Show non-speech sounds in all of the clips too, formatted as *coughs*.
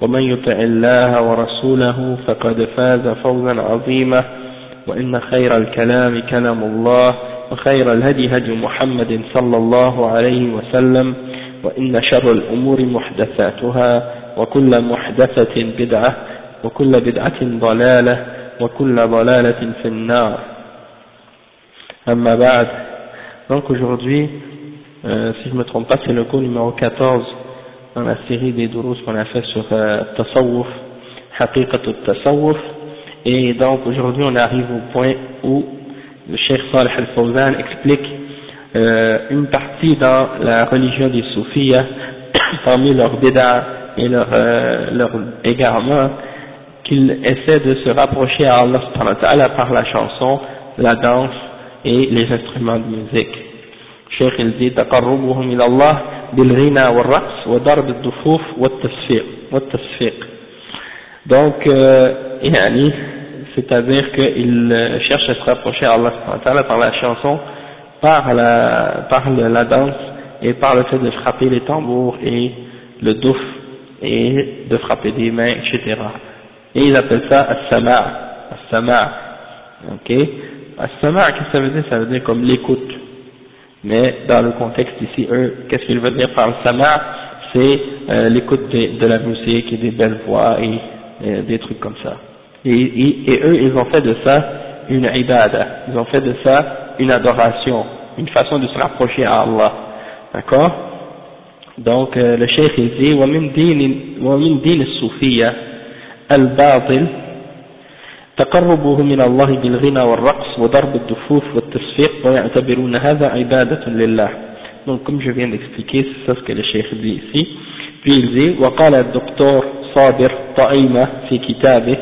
ومن يطع الله ورسوله فقد فاز فوزا عظيما وإن خير الكلام كلام الله وخير الهدي هدي محمد صلى الله عليه وسلم وإن شر الأمور محدثاتها وكل محدثة بدعة وكل بدعة ضلالة وكل ضلالة في النار. أما بعد donc aujourd'hui euh, si je me trompe pas c'est le cours numéro 14 dans la série des douros qu'on a fait sur euh, Tasawwuf, Tasawwuf, et donc aujourd'hui on arrive au point où le Cheikh Salih al-Fawzan explique euh, une partie dans la religion des soufis, *coughs* parmi leurs bédards et leurs euh, leur égarements, qu'ils essaient de se rapprocher à Allah par la chanson, la danse et les instruments de musique. Cheikh il dit, بالغنى والرقص وضرب الدفوف والتصفيق والتصفيق donc euh, يعني c'est-à-dire qu'il cherche à se rapprocher à Allah par la chanson, par la, par la danse et par le fait de frapper les tambours et le douf et de frapper des mains, etc. Et ils appellent ça as-sama', as-sama', ok As-sama' qu'est-ce que ça veut dire Ça veut dire comme l'écoute. Mais dans le contexte ici, eux, qu'est-ce qu'ils veulent dire par le sama' C'est euh, l'écoute de, de, la musique et des belles voix et euh, des trucs comme ça. Et, et, et, eux, ils ont fait de ça une ibada, ils ont fait de ça une adoration, une façon de se rapprocher à Allah. D'accord Donc, euh, le cheikh il dit, ومن دين, ومن دين الصوفية الباطل تقربه من الله بالغنى والرقص وضرب الدفوف والتصفيق ويعتبرون هذا عبادة لله. Donc comme je viens d'expliquer c'est ça ce que le cheikh dit ici. Puis il dit وقال الدكتور صابر طعيمة في كتابه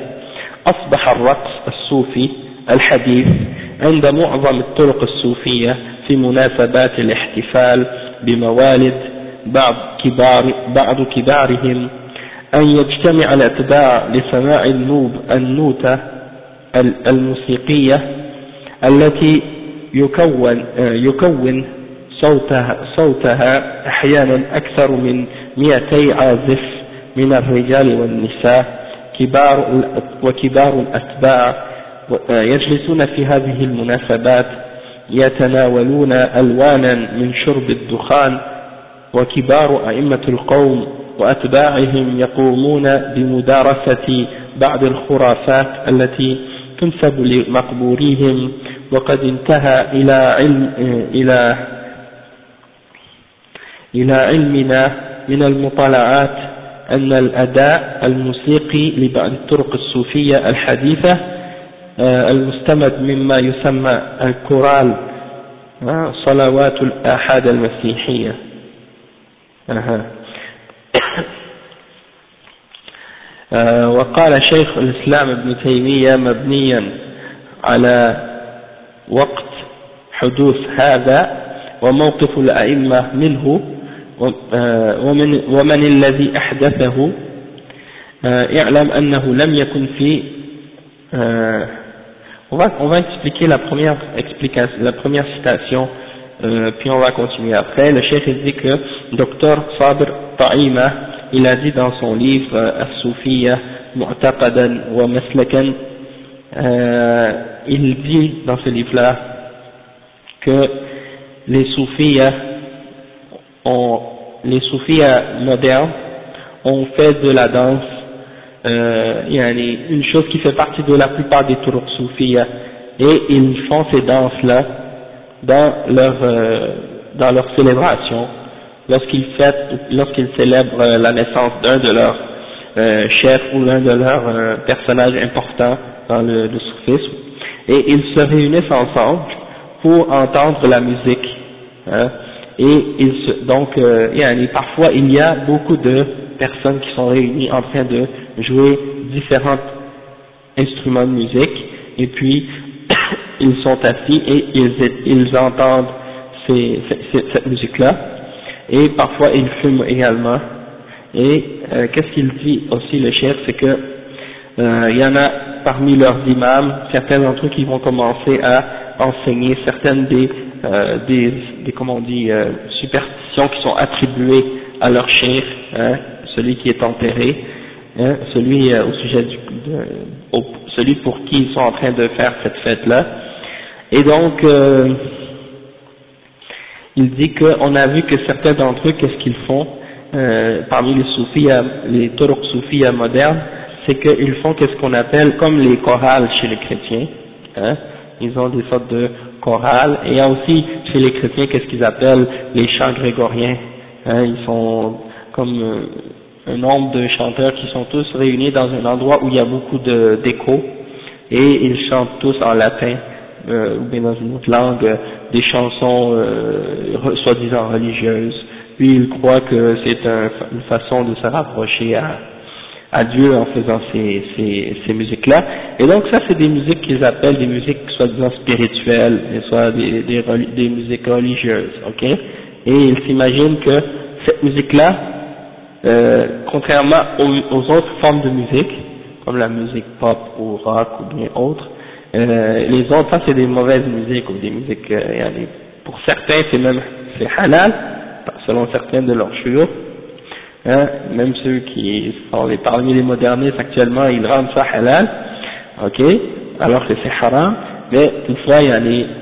أصبح الرقص الصوفي الحديث عند معظم الطرق الصوفية في مناسبات الاحتفال بموالد بعض كبار بعض كبارهم أن يجتمع الأتباع لسماع النوب النوتة الموسيقية التي يكون يكون صوتها, صوتها أحيانا أكثر من 200 عازف من الرجال والنساء كبار وكبار الأتباع يجلسون في هذه المناسبات يتناولون ألوانا من شرب الدخان وكبار أئمة القوم وأتباعهم يقومون بمدارسة بعض الخرافات التي تنسب لمقبوريهم وقد انتهى إلى علم إلى إلى علمنا من المطالعات أن الأداء الموسيقي لبعض الطرق الصوفية الحديثة المستمد مما يسمى الكورال صلوات الآحاد المسيحية. وقال شيخ الإسلام ابن تيمية مبنيا على وقت حدوث هذا وموقف الأئمة منه ومن, ومن الذي أحدثه اعلم أنه لم يكن في on va, on va expliquer la première explication, la première citation, euh, puis on va continuer après. Le chef dit que Dr Sabr Ta'ima, il a dit dans son livre As-Soufiya Mu'taqadan wa Maslakan, euh, il dit dans ce livre-là que les soufiyas les modernes ont fait de la danse euh, une chose qui fait partie de la plupart des turuq soufiyas et ils font ces danses-là dans leur, euh, dans leur célébration, lorsqu'ils célèbrent euh, la naissance d'un de leurs euh, chefs ou l'un de leurs euh, personnages importants dans le, le, soufisme, et ils se réunissent ensemble pour entendre la musique. Hein, et ils donc, parfois il y a beaucoup de personnes qui sont réunies en train de jouer différents instruments de musique, et puis *coughs* ils sont assis et ils, ils entendent cette musique-là, et parfois ils fument également. Et euh, qu'est-ce qu'il dit aussi le chef, c'est que euh, il y en a parmi leurs imams, certains d'entre eux qui vont commencer à enseigner certaines des, euh, des, des comment on dit, superstitions qui sont attribuées à leur chef, hein, celui qui est enterré, hein, celui au sujet du, de, celui pour qui ils sont en train de faire cette fête-là. Et donc, euh, il dit qu'on a vu que certains d'entre eux, qu'est-ce qu'ils font euh, parmi les soufis, les turuq soufis modernes, c'est qu'ils font qu'est-ce qu'on appelle comme les chorales chez les chrétiens. Hein, ils ont des sortes de chorales. Et aussi chez les chrétiens qu'est-ce qu'ils appellent les chants grégoriens. Hein, ils sont comme euh, un nombre de chanteurs qui sont tous réunis dans un endroit où il y a beaucoup d'écho et ils chantent tous en latin euh, ou bien dans une autre langue euh, des chansons euh, soi-disant religieuses. Puis ils croient que c'est un, une façon de se rapprocher à, à Dieu en faisant ces, ces, ces musiques-là. Et donc ça c'est des musiques qu'ils appellent des musiques soi-disant spirituelles, soit des, des, des musiques religieuses, ok? Et ils s'imaginent que cette musique-là euh, contrairement aux, autres formes de musique, comme la musique pop ou rock ou bien autre, euh, les autres, ça c'est des mauvaises musiques ou des musiques, euh, pour certains c'est même c'est halal, selon certains de leurs chouyours, hein, même ceux qui sont les, parmi les modernistes actuellement, ils rendent ça halal, ok, alors que c'est haram, mais toutefois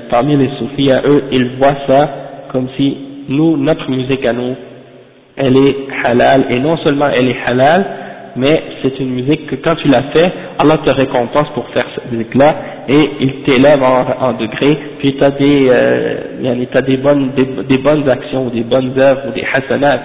parmi les soufis à eux, ils voient ça comme si nous, notre musique à nous, elle est halal, et non seulement elle est halal, mais c'est une musique que quand tu la fais, Allah te récompense pour faire cette musique-là, et il t'élève en, en degrés, puis tu as des, euh, as des bonnes, des, bonnes actions, ou des bonnes œuvres, ou des hasanats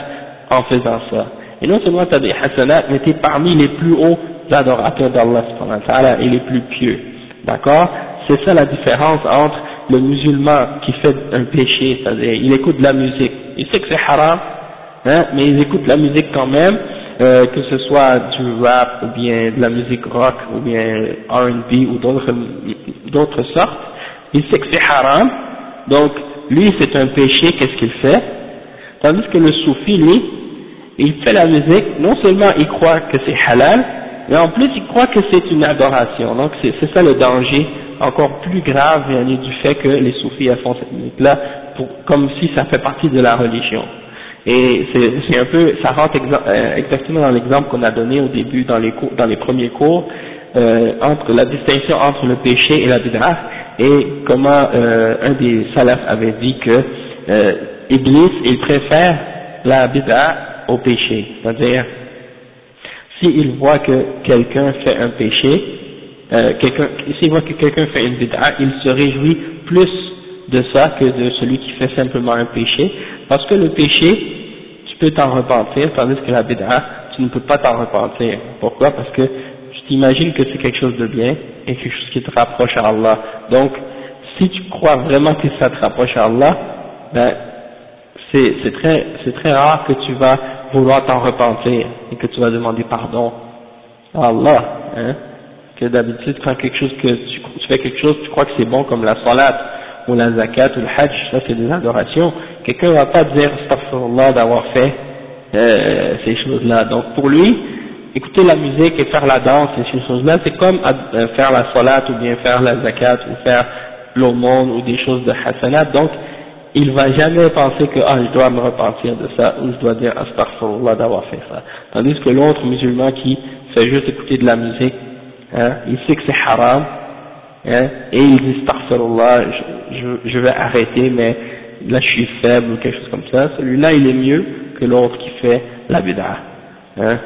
en faisant ça. Et non seulement tu as des hasanats, mais tu es parmi les plus hauts adorateurs d'Allah et les plus pieux. D'accord? C'est ça la différence entre le musulman qui fait un péché, c'est-à-dire il écoute de la musique, il sait que c'est haram, hein, mais ils écoutent la musique quand même, euh, que ce soit du rap ou bien de la musique rock ou bien R&B ou d'autres sortes, il sait que c'est haram, donc lui c'est un péché, qu'est-ce qu'il fait? Tandis que le soufi, lui, il fait la musique, non seulement il croit que c'est halal, mais en plus il croit que c'est une adoration, donc c'est ça le danger encore plus grave du fait que les soufis font cette musique-là, comme si ça fait partie de la religion. Et c'est un peu, ça rentre euh, exactement dans l'exemple qu'on a donné au début dans les cours, dans les premiers cours, euh, entre la distinction entre le péché et la bid'ah, et comment euh, un des salafs avait dit que euh, Iblis, il préfère la bid'ah au péché, c'est-à-dire s'il voit que quelqu'un fait un péché, euh, s'il voit que quelqu'un fait une bid'ah, il se réjouit plus de ça que de celui qui fait simplement un péché, parce que le péché, tu peux t'en repentir, tandis que la bid'a, tu ne peux pas t'en repentir. Pourquoi? Parce que tu t'imagines que c'est quelque chose de bien et quelque chose qui te rapproche à Allah. Donc, si tu crois vraiment que ça te rapproche à Allah, ben, c'est très, très rare que tu vas vouloir t'en repentir et que tu vas demander pardon à Allah. Hein que d'habitude, quand quelque chose que tu, fais quelque chose, tu crois que c'est bon comme la salat ou la zakat ou le hajj, ça c'est des adorations, quelqu'un ne va pas dire astaghfirullah d'avoir fait euh, ces choses-là. Donc pour lui, écouter la musique et faire la danse et ces choses-là, c'est comme euh, faire la salat ou bien faire la zakat ou faire l'aumône ou des choses de hasanat. Donc il va jamais penser que ah je dois me repentir de ça ou je dois dire astaghfirullah d'avoir fait ça. Tandis que l'autre musulman qui fait juste écouter de la musique, hein, il sait que c'est haram, Hein, et il dit astaghfirullah, je, je vais arrêter, mais là je suis faible ou quelque chose comme ça, celui-là il est mieux que l'autre qui fait la bid'a. Hein.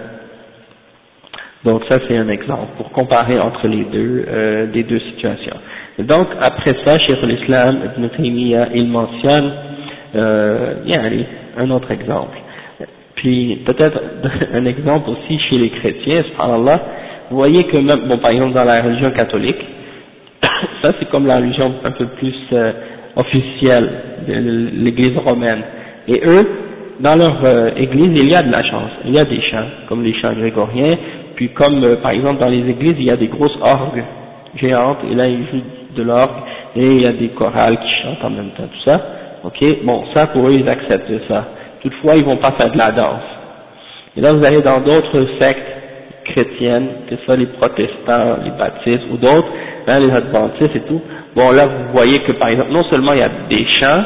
Donc ça c'est un exemple pour comparer entre les deux, euh, les deux situations. donc après ça, chez l'Islam, Ibn Taymiyyah, il mentionne euh, un autre exemple. Puis peut-être *laughs* un exemple aussi chez les chrétiens, subhanallah, vous voyez que même, bon par exemple dans la religion catholique, ça c'est comme la religion un peu plus euh, officielle de l'église romaine. Et eux, dans leur euh, église, il y a de la chance, il y a des chants, comme les chants grégoriens, puis comme euh, par exemple dans les églises, il y a des grosses orgues géantes, et là ils jouent de l'orgue, et il y a des chorales qui chantent en même temps, tout ça. Ok, bon, ça pour eux ils acceptent ça. Toutefois, ils vont pas faire de la danse. Et là, vous allez dans d'autres sectes chrétiennes, que ce soit les protestants, les baptistes ou d'autres, les adventistes et tout. Bon, là, vous voyez que par exemple, non seulement il y a des chants,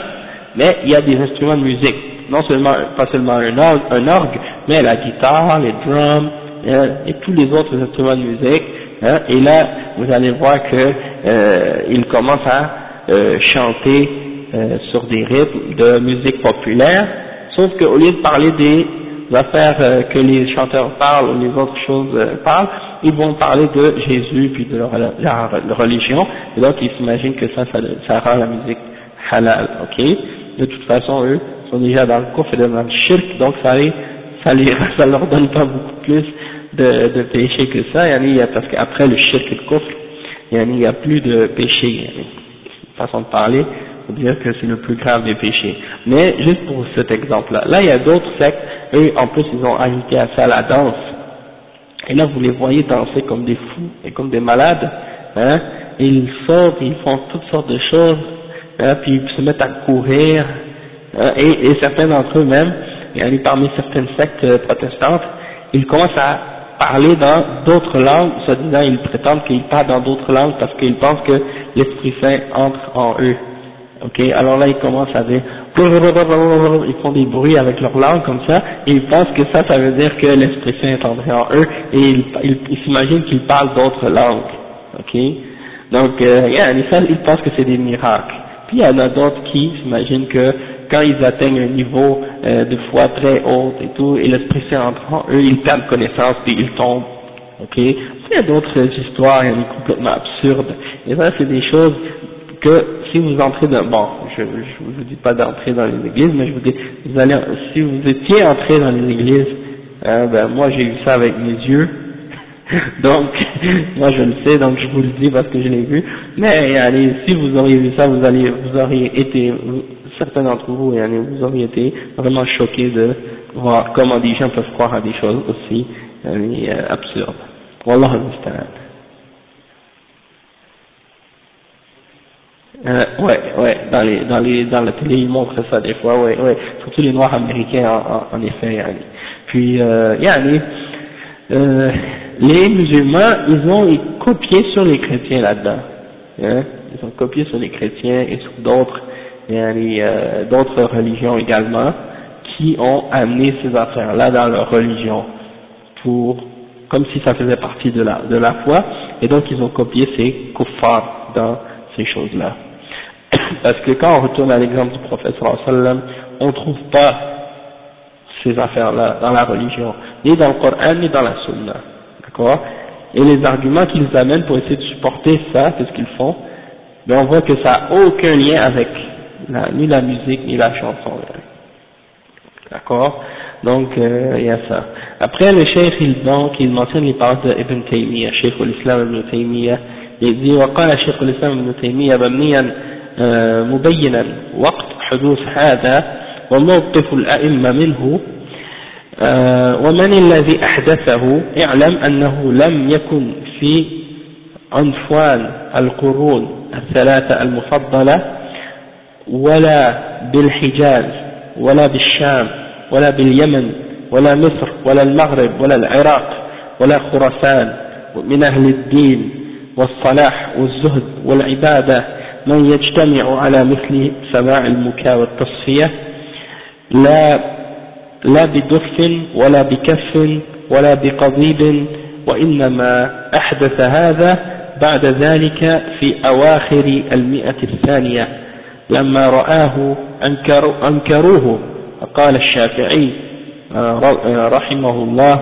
mais il y a des instruments de musique. Non seulement, pas seulement un orgue, un orgue mais la guitare, les drums, hein, et tous les autres instruments de musique. Hein, et là, vous allez voir que euh, commencent à euh, chanter euh, sur des rythmes de musique populaire, sauf qu'au lieu de parler des affaires euh, que les chanteurs parlent ou les autres choses euh, parlent, ils vont parler de Jésus puis de leur, religion, et donc ils s'imaginent que ça, ça, rend la musique halal, ok? De toute façon, eux sont déjà dans le kufr et dans le shirk, donc ça, les, ça, *laughs* ça leur donne pas beaucoup plus de, de péché que ça, parce qu'après le shirk et le kufr, il n'y a plus de péché, façon de parler, pour dire que c'est le plus grave des péchés. Mais juste pour cet exemple-là, là il y a d'autres sectes, eux en plus ils ont ajouté à ça la danse. Et là vous les voyez danser comme des fous et comme des malades, hein, ils sortent, ils font toutes sortes de choses, hein, puis ils se mettent à courir, hein, et, certains d'entre eux même, et parmi certaines sectes euh, protestantes, ils commencent à parler dans d'autres langues, soit disant ils prétendent qu'ils parlent dans d'autres langues parce qu'ils pensent que l'Esprit Saint entre en eux. Ok, alors là ils commencent à dire, ils font des bruits avec leur langue comme ça, et ils pensent que ça, ça veut dire que l'Esprit Saint est entré en eux, et ils s'imaginent qu'ils parlent d'autres langues. Ok, donc euh, ils pensent que c'est des miracles. Puis il y en a d'autres qui s'imaginent que quand ils atteignent un niveau euh, de foi très haut et tout, et l'Esprit Saint entre en eux, ils perdent connaissance, puis ils tombent. Ok, il y a d'autres histoires, complètement absurdes. Et ça, c'est des choses que si vous entrez dans, bon, je ne vous dis pas d'entrer dans les églises, mais je vous dis, vous allez, si vous étiez entré dans les églises, hein, ben moi j'ai vu ça avec mes yeux, *laughs* donc *laughs* moi je le sais, donc je vous le dis parce que je l'ai vu, mais allez, si vous auriez vu ça, vous allez, vous auriez été, certains d'entre vous, allez, vous auriez été vraiment choqués de voir comment des gens peuvent croire à des choses aussi allez, euh, absurdes. Wallah Euh, ouais, ouais, dans les, dans les, dans la télé, ils montrent ça des fois, ouais, ouais, surtout les Noirs américains, en, en, effet. Puis, euh, yani, euh, les musulmans, ils ont copié sur les chrétiens là-dedans, hein, ils ont copié sur les chrétiens et sur d'autres, yani, euh, d'autres religions également, qui ont amené ces affaires-là dans leur religion, pour, comme si ça faisait partie de la, de la foi, et donc ils ont copié ces kuffars dans ces choses-là. *coughs* Parce que quand on retourne à l'exemple du prophète sallam, on ne trouve pas ces affaires-là dans la religion, ni dans le Coran, ni dans la Sunna. D'accord Et les arguments qu'ils amènent pour essayer de supporter ça, c'est ce qu'ils font, mais on voit que ça n'a aucun lien avec ni la musique, ni la chanson. D'accord Donc, euh, il y a ça. Après, le cheikh, il, donc, il mentionne les paroles d'Ibn Taymiyyah, cheikh l'islam Ibn Taymiyyah, il dit, وقال شيخ الإسلام ابن تيمية مبنيا مبينا وقت حدوث هذا وموقف الأئمة منه. ومن الذي أحدثه اعلم أنه لم يكن في عنفوان القرون الثلاثة المفضلة ولا بالحجاز ولا بالشام ولا باليمن ولا مصر ولا المغرب ولا العراق ولا خراسان من أهل الدين والصلاح والزهد والعبادة من يجتمع على مثل سماع المكاء والتصفية لا لا بدف ولا بكف ولا بقضيب وإنما أحدث هذا بعد ذلك في أواخر المئة الثانية. لما رآه أنكروا أنكروه قال الشافعي آه، رحمه الله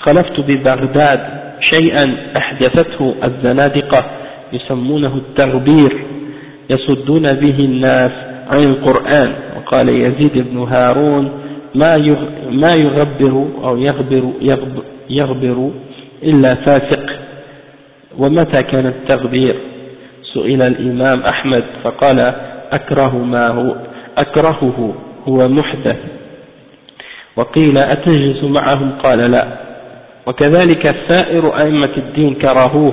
خلفت ببغداد شيئا أحدثته الزنادقة يسمونه التغبير يصدون به الناس عن القرآن. وقال يزيد بن هارون ما ما يغبر أو يغبر, يغبر, يغبر إلا فاسق. ومتى كان التغبير؟ سئل الإمام أحمد فقال أكره ما هو أكرهه هو محدث. وقيل أتجلس معهم؟ قال لا. وكذلك سائر أئمة الدين كرهوه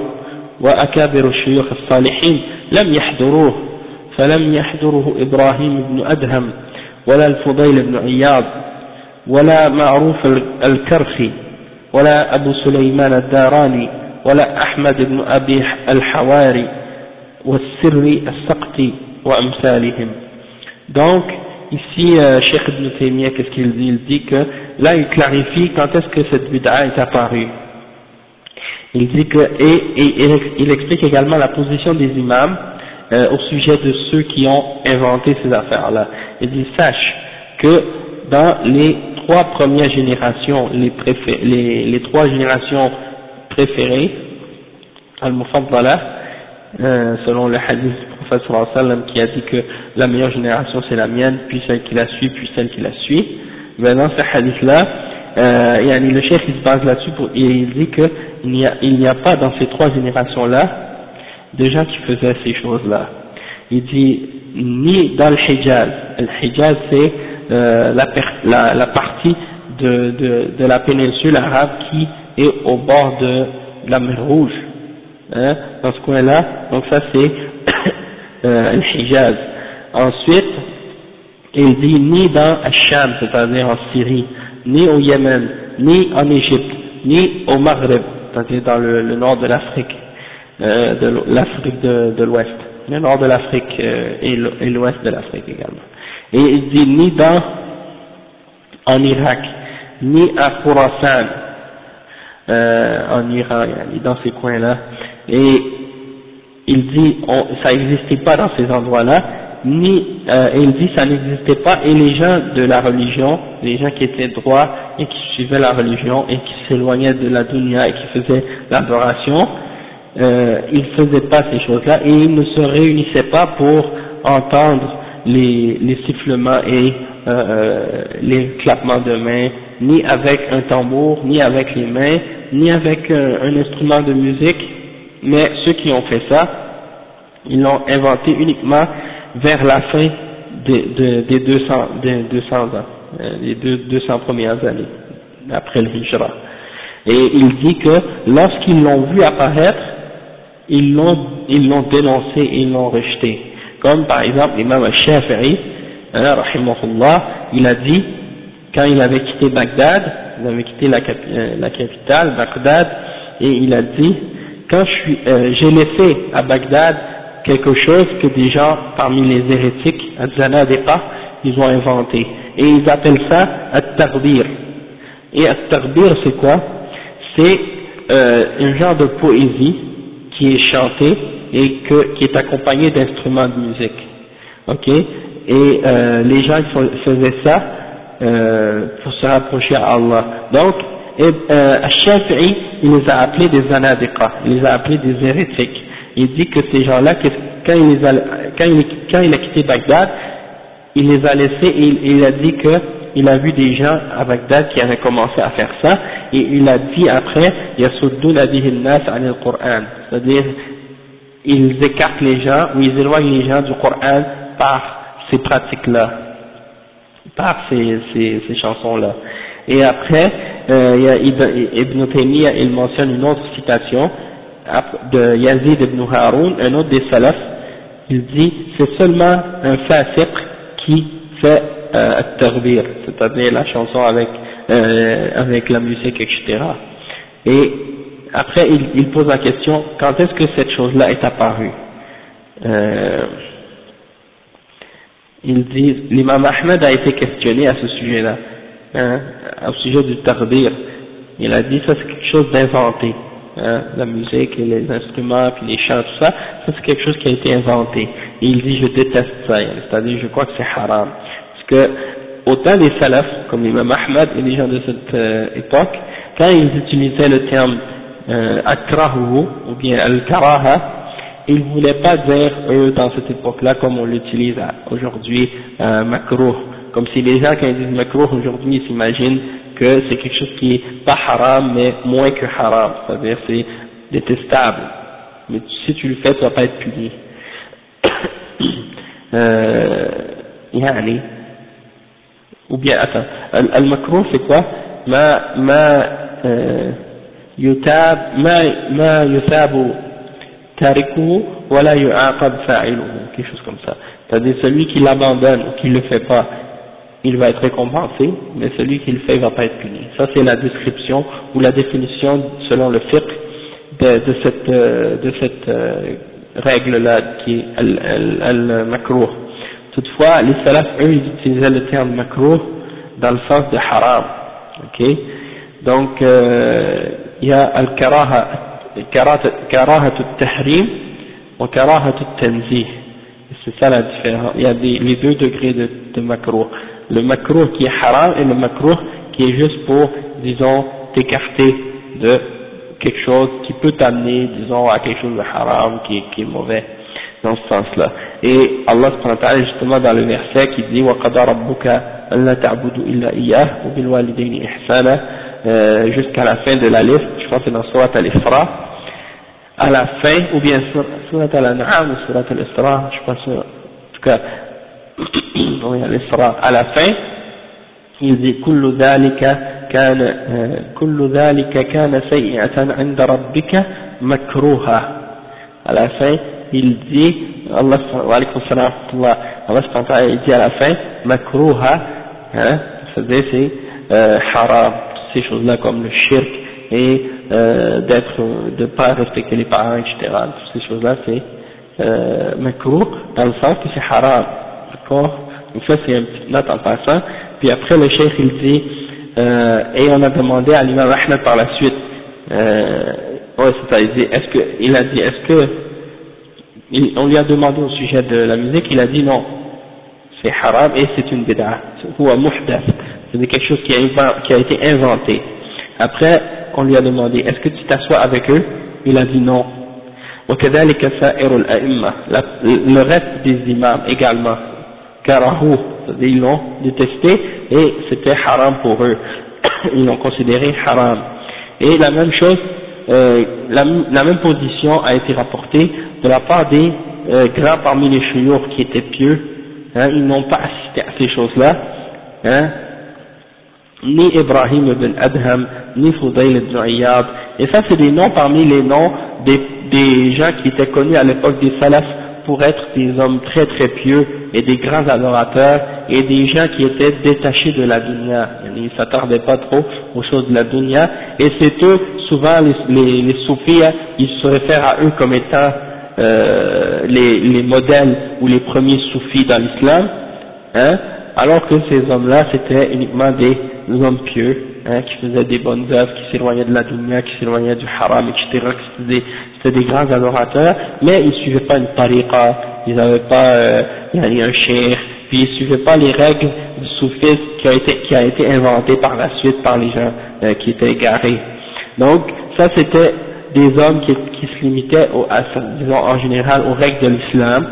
وأكابر الشيوخ الصالحين لم يحضروه فلم يحضره إبراهيم بن أدهم ولا الفضيل بن عياض ولا معروف الكرخي ولا أبو سليمان الداراني ولا أحمد بن أبي الحواري والسر السقطي وأمثالهم. Donc ici euh, Cheikh Ibn Taymiyyah qu'est-ce qu'il dit? Il dit que là il clarifie quand est-ce que cette bid'a est apparue. Il dit que et, et, il explique également la position des imams euh, au sujet de ceux qui ont inventé ces affaires là il dit sache que dans les trois premières générations, les, les, les trois générations préférées, al-mufaddala, euh, selon le hadith du prophète sallam qui a dit que la meilleure génération c'est la mienne, puis celle qui la suit, puis celle qui la suit. Mais dans ce hadith-là, euh, le chef il se base là-dessus et il dit qu'il n'y a, a pas dans ces trois générations-là de gens qui faisaient ces choses-là. Il dit ni dans le Hijaz. Le Hijaz c'est euh, la, partie de, de, de, la péninsule arabe qui est au bord de la mer Rouge, hein, dans ce coin-là. Donc ça c'est *coughs* euh, le Hijaz. Ensuite, il dit ni dans Hacham, c'est-à-dire en Syrie, ni au Yémen, ni en Égypte, ni au Maghreb, c'est-à-dire dans le, nord de l'Afrique, euh, de l'Afrique de, l'Ouest, le nord de l'Afrique euh, et l'Ouest de l'Afrique également. Et il dit ni dans, en Irak, ni à Khorasan, euh, en Iran, ni dans ces coins-là. Et il dit, ça n'existait pas dans ces endroits-là, ni, euh, il dit ça n'existait pas, et les gens de la religion, les gens qui étaient droits et qui suivaient la religion et qui s'éloignaient de la dunya et qui faisaient l'adoration, euh, ils ne faisaient pas ces choses-là et ils ne se réunissaient pas pour entendre les, les sifflements et euh, euh, les clappements de mains, ni avec un tambour, ni avec les mains, ni avec un, un instrument de musique, mais ceux qui ont fait ça, ils l'ont inventé uniquement vers la fin des, des, 200, des 200 ans, euh, les deux, 200 premières années, après le Hijra. Et il dit que lorsqu'ils l'ont vu apparaître, ils l'ont ils l'ont dénoncé et ils l'ont rejeté. Comme par exemple l'imam al-Shafi'i, hein, il a dit, quand il avait quitté Bagdad, il avait quitté la, euh, la capitale, Bagdad, et il a dit, quand je suis, euh, j'ai laissé à Bagdad quelque chose que des gens parmi les hérétiques, al-Zanadiqa, ils ont inventé. Et ils appellent ça at-tarbir. Et at-tarbir c'est quoi? C'est euh, un genre de poésie qui est chantée et que, qui est accompagné d'instruments de musique. Ok? Et euh, les gens faisaient ça euh, pour se rapprocher à Allah. Donc, euh, Shafi'i, il les a appelés des anadiqa, il les a appelés des hérétiques. Il dit que ces gens-là, quand il, a, quand, quand il a quitté Bagdad, il les a laissés et il, il a dit que il a vu des gens à Bagdad qui avaient commencé à faire ça, et il a dit après, Yasudduna bihi nas al Qur'an, c'est-à-dire ils écartent les gens ou ils éloignent les gens du Coran par ces pratiques-là, par ces, ces, ces chansons-là. Et après, euh, Ibn Taymiyyah, il mentionne une autre citation de Yazid ibn Haroun, un autre des salafs, il dit c'est seulement un fasiq qui fait euh, tarbir, c'est-à-dire la chanson avec, euh, avec la musique, etc. Et après, il, il, pose la question, quand est-ce que cette chose-là est apparue? Euh, Il dit, l'imam Ahmed a été questionné à ce sujet-là, hein, au sujet du tardir. Il a dit, ça c'est quelque chose d'inventé. Hein, la musique et les instruments, puis les chants, tout ça, ça c'est quelque chose qui a été inventé. Et il dit, je déteste ça, c'est-à-dire je crois que c'est haram. Parce que, autant les salafs, comme l'imam Ahmed et les gens de cette euh, époque, quand ils utilisaient le terme euh, akrahu ou bien al-karaha, ils ne voulaient pas dire, eux, dans cette époque-là, comme on l'utilise aujourd'hui, euh, makruh. Comme si les gens, quand ils disent makruh aujourd'hui, s'imaginent que c'est quelque chose qui est pas haram, mais moins que haram. C'est-à-dire, c'est détestable. Mais si tu le fais, tu vas pas être puni. *coughs* euh, ou bien, attends, al-makruh, c'est quoi? Ma, ma, euh, yutab, ma, ma yutabu tarikuhu wala yu'aqab fa'iluhu, quelque chose comme ça. C'est-à-dire celui qui l'abandonne ou qui le fait pas, il va être récompensé, mais celui qui le fait ne va pas être puni. Ça, c'est la description ou la définition, selon le fiqh, de, cette, euh, euh, règle-là, qui est al-makruh. Toutefois, les salafs, eux, ils utilisaient le terme makruh dans le sens de haram. ok? Donc, euh, il y a al-karaha, karaha tahrim ou karaha tanzih. C'est ça la différence. Il y a les deux degrés de, de macro le makruh qui est haram et le makruh qui est juste pour disons t'écarter de quelque chose qui peut t'amener disons à quelque chose de haram qui, qui est mauvais dans ce sens-là. Et Allah justement dans le verset qui dit وَقَدَ رَبُّكَ أَلَّا تَعْبُدُوا إِلَّا إِيَّهُ وَبِالْوَالِدَيْنِ إِحْسَانًا euh, jusqu'à la fin de la liste, je pense que c'est dans Surat al-Isra, à la fin, ou bien Surat al-An'am ou Surat al-Isra, je pense, en tout cas, la fin, il dit كل ذلك كان كل ذلك كان سيئة عند ربك مكروها à la fin il dit Allah alaykum salam Allah il dit à la fin makruha hein c'est euh, haram ces choses-là comme le shirk et euh, d'être, de pas respecter les parents, etc. Toutes ces choses-là, c'est euh, dans le sens que c'est haram. D'accord Donc ça, c'est une petite note en passant. Puis après, le cheikh, il dit, euh, et on a demandé à l'imam Ahmed par la suite, euh, ouais, c'est ça, il dit, est-ce que, il a dit, est-ce que, on lui a demandé au sujet de la musique, il a dit non, c'est haram et c'est une bid'a, ou un c'est quelque chose qui a, qui a été inventé. Après, on lui a demandé, est-ce que tu t'assois avec eux Il a dit non. وكذلك سائر الأئمة le reste des imams également karahou, ils l'ont détesté et c'était haram pour eux, *coughs* ils l'ont considéré haram. Et la même chose, euh, la, même position a été rapportée de la part des euh, grands parmi les chouyours qui étaient pieux, hein, ils n'ont pas assisté à ces choses-là, hein, ni Ibrahim ibn Adham, ni Foudail ibn Iyad, et ça c'est des noms parmi les noms des, des gens qui étaient connus à l'époque des salafs pour être des hommes très très pieux et des grands adorateurs et des gens qui étaient détachés de la dunya. Ils ne s'attardaient pas trop aux choses de la dunya. Et c'est eux, souvent les, les, soufis, hein, ils se réfèrent à eux comme étant euh, les, les modèles ou les premiers soufis dans l'islam. Hein, alors que ces hommes-là, c'était uniquement des hommes pieux, hein, qui faisaient des bonnes œuvres, qui s'éloignaient de la dunya, qui s'éloignaient du haram, etc., c'était des, grands adorateurs, mais ils ne suivaient pas une tariqa, ils n'avaient pas euh, un cheikh, puis ils ne suivaient pas les règles du soufisme qui a été, qui a été inventé par la suite par les gens euh, qui étaient égarés. Donc, ça c'était des hommes qui, qui se limitaient, au, à, disons, en général aux règles de l'islam,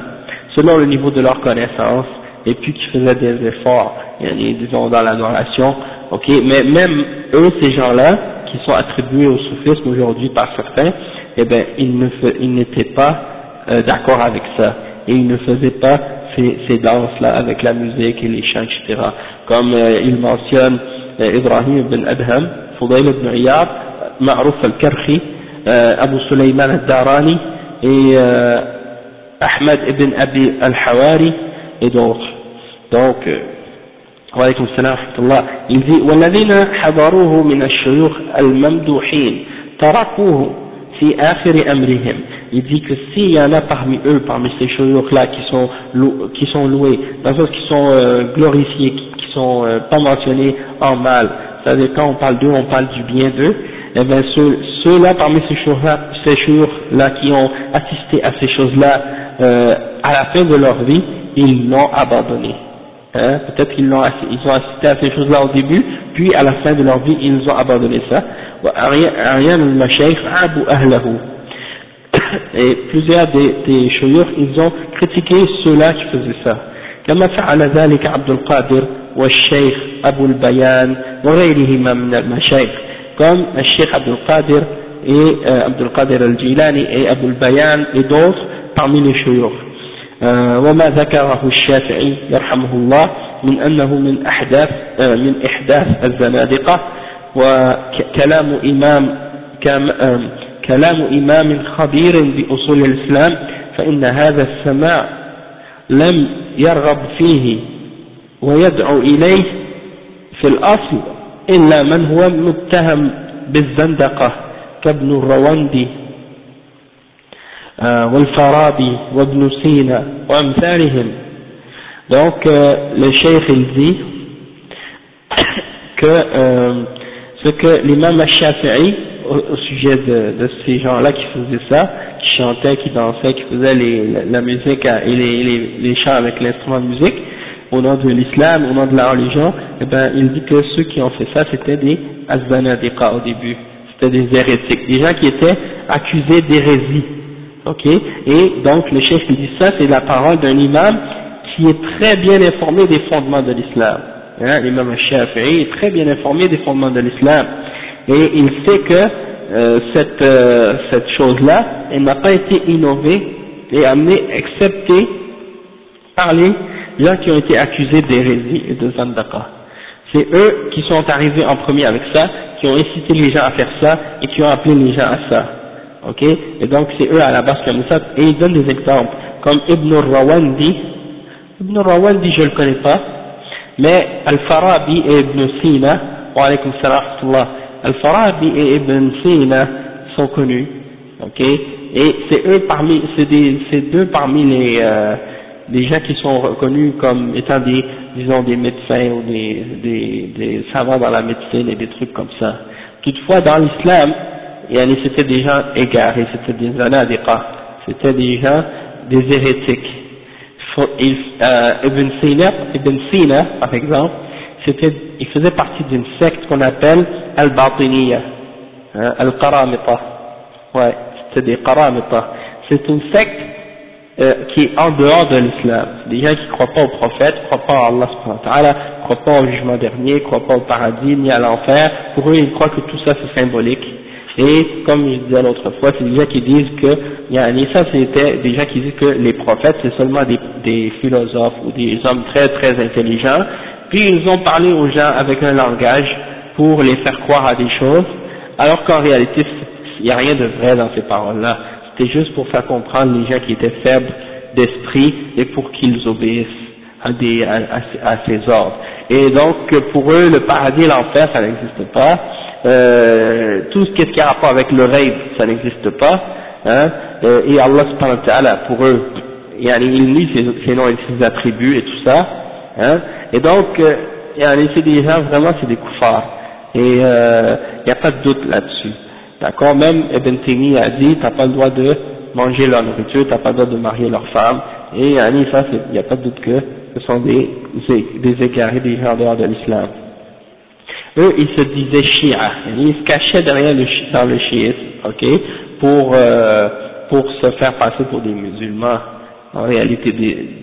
selon le niveau de leur connaissance, et puis qui faisaient des efforts, disons dans l'adoration, ok, mais même eux, ces gens-là, qui sont attribués au soufisme aujourd'hui par certains, eh ben ils n'étaient pas euh, d'accord avec ça, et ils ne faisaient pas ces, ces danses-là avec la musique et les chants, etc. Comme euh, il mentionne euh, Ibrahim ibn Adham, Fudayl ibn Iyad, Ma'ruf al-Karhi, Abu Sulaiman al-Darani et Ahmed ibn Abi al-Hawari et d'autres. Donc, وعليكم السلام ورحمة الله il dit والذين حضروه من الشيوخ الممدوحين تركوه في آخر أمرهم il dit que s'il y en a parmi eux, parmi ces chouyours là qui sont, qui sont loués, dans le sens qui sont euh, glorifiés, qui, qui sont euh, pas mentionnés en mal, c'est-à-dire quand on parle d'eux, on parle du bien d'eux, et eh bien ceux-là parmi ces chouyours-là ces là qui ont assisté à ces choses-là euh, à la fin de leur vie, ils l'ont abandonné. Hein, peut-être qu'ils ont, ils ont assisté à ces choses-là au début, puis à la fin de leur vie, ils ont abandonné ça. وأعيان المشايخ عابوا أهله *coughs* et plusieurs des, des chouyours, ils ont critiqué ceux-là qui faisaient ça. كما فعل ذلك عبد القادر والشيخ أبو البيان وغيرهما من المشايخ comme الشيخ عبد القادر et euh, Abdul Qadir al-Jilani et Abu al-Bayan et d'autres parmi les chouyours. Euh, وما ذكره الشافعي يرحمه الله من أنه من أحداث euh, من إحداث الزنادقة وكلام إمام كلام إمام خبير بأصول الإسلام فإن هذا السماع لم يرغب فيه ويدعو إليه في الأصل إلا من هو متهم بالزندقة كابن الرواندي. والفارابي وابن سينا وأمثالهم donc euh, le cheikh il dit que euh, ce que l'imam al-Shafi'i au, au, sujet de, de ces gens-là qui faisaient ça, qui chantaient, qui dansaient, qui faisaient les, la, la, musique et les, les, les chants avec l'instrument de musique, au nom de l'islam, au nom de la religion, eh ben, il dit que ceux qui ont fait ça, c'était des azbanadiqa au début, c'était des hérétiques, des gens qui étaient accusés d'hérésie, ok Et donc le chef qui dit ça, c'est la parole d'un imam qui est très bien informé des fondements de l'islam. Hein, l'imam Shafi'i est très bien informé des fondements de l'islam. Et il sait que euh, cette, euh, cette chose-là, elle n'a pas été innovée et amenée, excepté par les gens qui ont été accusés d'hérésie et de zandaka. C'est eux qui sont arrivés en premier avec ça, qui ont incité les gens à faire ça et qui ont appelé les gens à ça. Ok? Et donc c'est eux à la base qui ont ça. Et ils donnent des exemples, comme Ibn Rawandi. Ibn Rawandi, je le connais pas, mais Al-Farabi et Ibn Sina, wa alaykum salam Al-Farabi et Ibn Sina sont connus, ok? Et c'est eux parmi, c'est deux parmi les, euh, des gens qui sont reconnus comme étant des, disons, des médecins ou des, des, des savants dans la médecine et des trucs comme ça. Toutefois, dans l'islam, c'était des gens égarés, c'était des anadiqa, c'était des gens, des hérétiques. Euh, Ibn, Sina, Ibn Sina, par exemple, il faisait partie d'une secte qu'on appelle Al-Batiniya, hein, Al-Qaramita. Ouais, c'était des Qaramita. C'est une secte euh, qui est en dehors de l'islam. Des gens qui ne croient pas au prophète, ne croient pas à Allah subhanahu ne croient pas au jugement dernier, ne croient pas au paradis, ni à l'enfer. Pour eux, ils croient que tout ça c'est symbolique. Et comme je disais l'autre fois, c'est des gens qui disent que, yani, ça c'était des gens qui disent que les prophètes c'est seulement des, philosophes ou des hommes très très intelligents puis ils ont parlé aux gens avec un langage pour les faire croire à des choses, alors qu'en réalité, il n'y a rien de vrai dans ces paroles-là. C'était juste pour faire comprendre les gens qui étaient faibles d'esprit et pour qu'ils obéissent à, à, ces ordres. Et donc, pour eux, le paradis et l'enfer, ça n'existe pas. Euh, tout ce qui a rapport avec le rêve, ça n'existe pas. Hein, euh, et Allah subhanahu ta'ala, pour eux, il lit ses, ses noms et ses attributs et tout ça. Hein, et donc, euh, c'est des gens, vraiment, c'est des koufars. Et il euh, n'y a pas de doute là-dessus. D'accord? Même Ibn Taymi a dit, t'as pas le droit de manger leur nourriture, t'as pas le droit de marier leur femme. Et ça, il n'y a pas de doute que ce sont des, des égarés, des gens de l'islam. Eux, ils se disaient chia, ils se cachaient derrière le, dans le chiisme, ok, pour, euh, pour se faire passer pour des musulmans en réalité,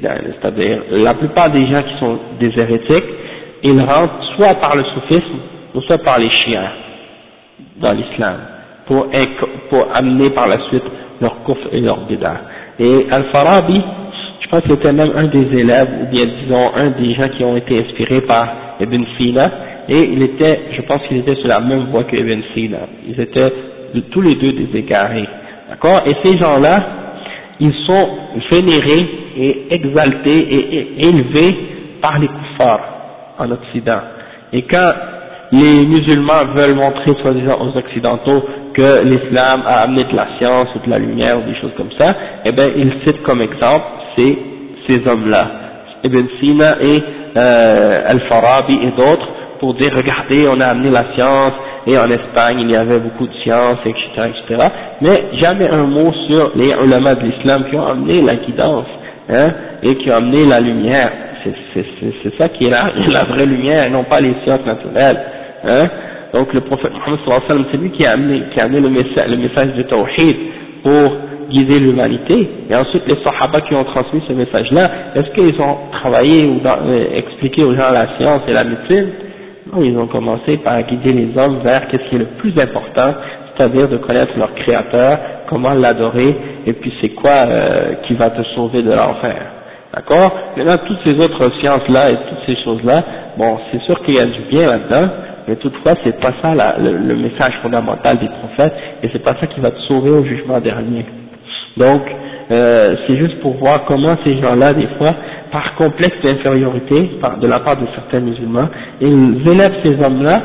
c'est-à-dire la plupart des gens qui sont des hérétiques, ils rentrent soit par le soufisme, ou soit par les chiens dans l'islam, pour, pour amener par la suite leur coufre et leur bida. Et Al-Farabi, je pense que c'était même un des élèves, ou bien disons un des gens qui ont été inspirés par Ibn Sina, et il était, je pense qu'il était sur la même voie que Ibn Sina. Ils étaient tous les deux des égarés. D'accord? Et ces gens-là, ils sont vénérés et exaltés et élevés par les koufars en Occident. Et quand les musulmans veulent montrer soi-disant aux occidentaux que l'islam a amené de la science ou de la lumière ou des choses comme ça, eh bien ils citent comme exemple ces, ces hommes-là, Ibn Sina et euh, Al-Farabi et d'autres, pour dire regardez on a amené la science, et en Espagne il y avait beaucoup de sciences, etc., etc., mais jamais un mot sur les ulama de l'islam qui ont amené la guidance, hein, et qui ont amené la lumière, c'est ça qui est la, *laughs* la vraie lumière, et non pas les sciences naturelles, hein, donc le prophète Mohammed c'est lui qui a amené, qui a amené le message, le message de Tawhid pour guider l'humanité, et ensuite les Sahaba qui ont transmis ce message-là, est-ce qu'ils ont travaillé ou euh, expliqué aux gens la science et la médecine? Ils ont commencé par guider les hommes vers qu'est-ce qui est le plus important, c'est-à-dire de connaître leur Créateur, comment l'adorer, et puis c'est quoi euh, qui va te sauver de l'enfer. D'accord? Maintenant, toutes ces autres sciences-là et toutes ces choses-là, bon, c'est sûr qu'il y a du bien là-dedans, mais toutefois, c'est pas ça le, message fondamental des prophètes, et c'est pas ça qui va te sauver au jugement dernier. Donc, euh, c'est juste pour voir comment ces gens-là, des fois, par complexe d'infériorité de la part de certains musulmans, ils élèvent ces hommes-là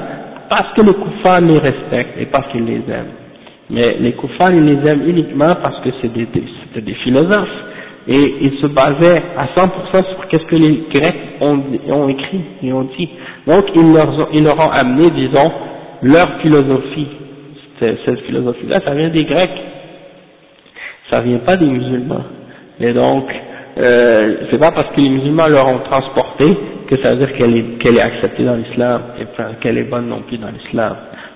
parce que les koufars les respectent et parce qu'ils les aiment. Mais les koufars, ils les aiment uniquement parce que c'est des, philosophes et ils se basaient à 100% sur qu'est-ce que les Grecs ont, écrit et ont dit. Donc ils leur, ont, amené, disons, leur philosophie. Cette philosophie-là, ça vient des Grecs, ça vient pas des musulmans. Et donc, euh, c'est pas parce que les musulmans leur ont transporté que ça veut dire qu'elle est, qu'elle est acceptée dans l'islam et qu'elle est bonne non plus dans l'islam.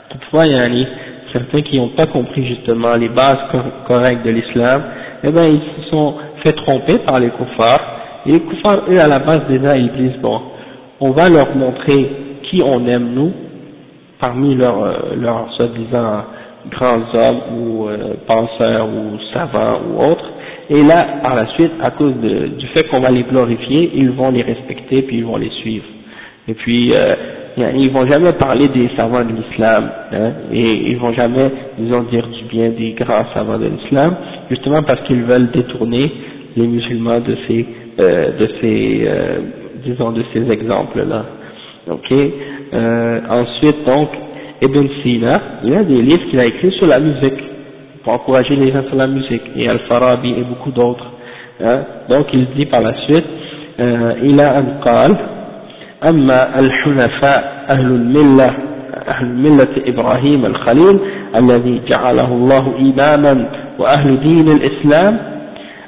Toutefois, il y a certains qui n'ont pas compris justement les bases correctes de l'islam, eh bien ils se sont fait tromper par les koufars, et les koufars, eux, à la base déjà, ils disent, bon, on va leur montrer qui on aime nous, parmi leurs, euh, leurs soi-disant grands hommes ou euh, penseurs ou savants ou autres, et là, par la suite, à cause du fait qu'on va les glorifier, ils vont les respecter puis ils vont les suivre. Et puis, euh, ils vont jamais parler des savants de l'islam, hein, et ils vont jamais, disons, dire du bien des grands savants de l'islam, justement parce qu'ils veulent détourner les musulmans de ces, euh, de ces, euh, disons, de ces exemples-là. Ok? Euh, ensuite, donc, Ibn Sina, il a des livres qu'il a écrits sur la musique, pour encourager les gens sur la musique, et Al-Farabi et beaucoup d'autres. Hein. Donc, il dit par la suite, il a un qal, أما الحنفاء أهل الملة أهل ملة إبراهيم الخليل الذي جعله الله إماما وأهل دين الإسلام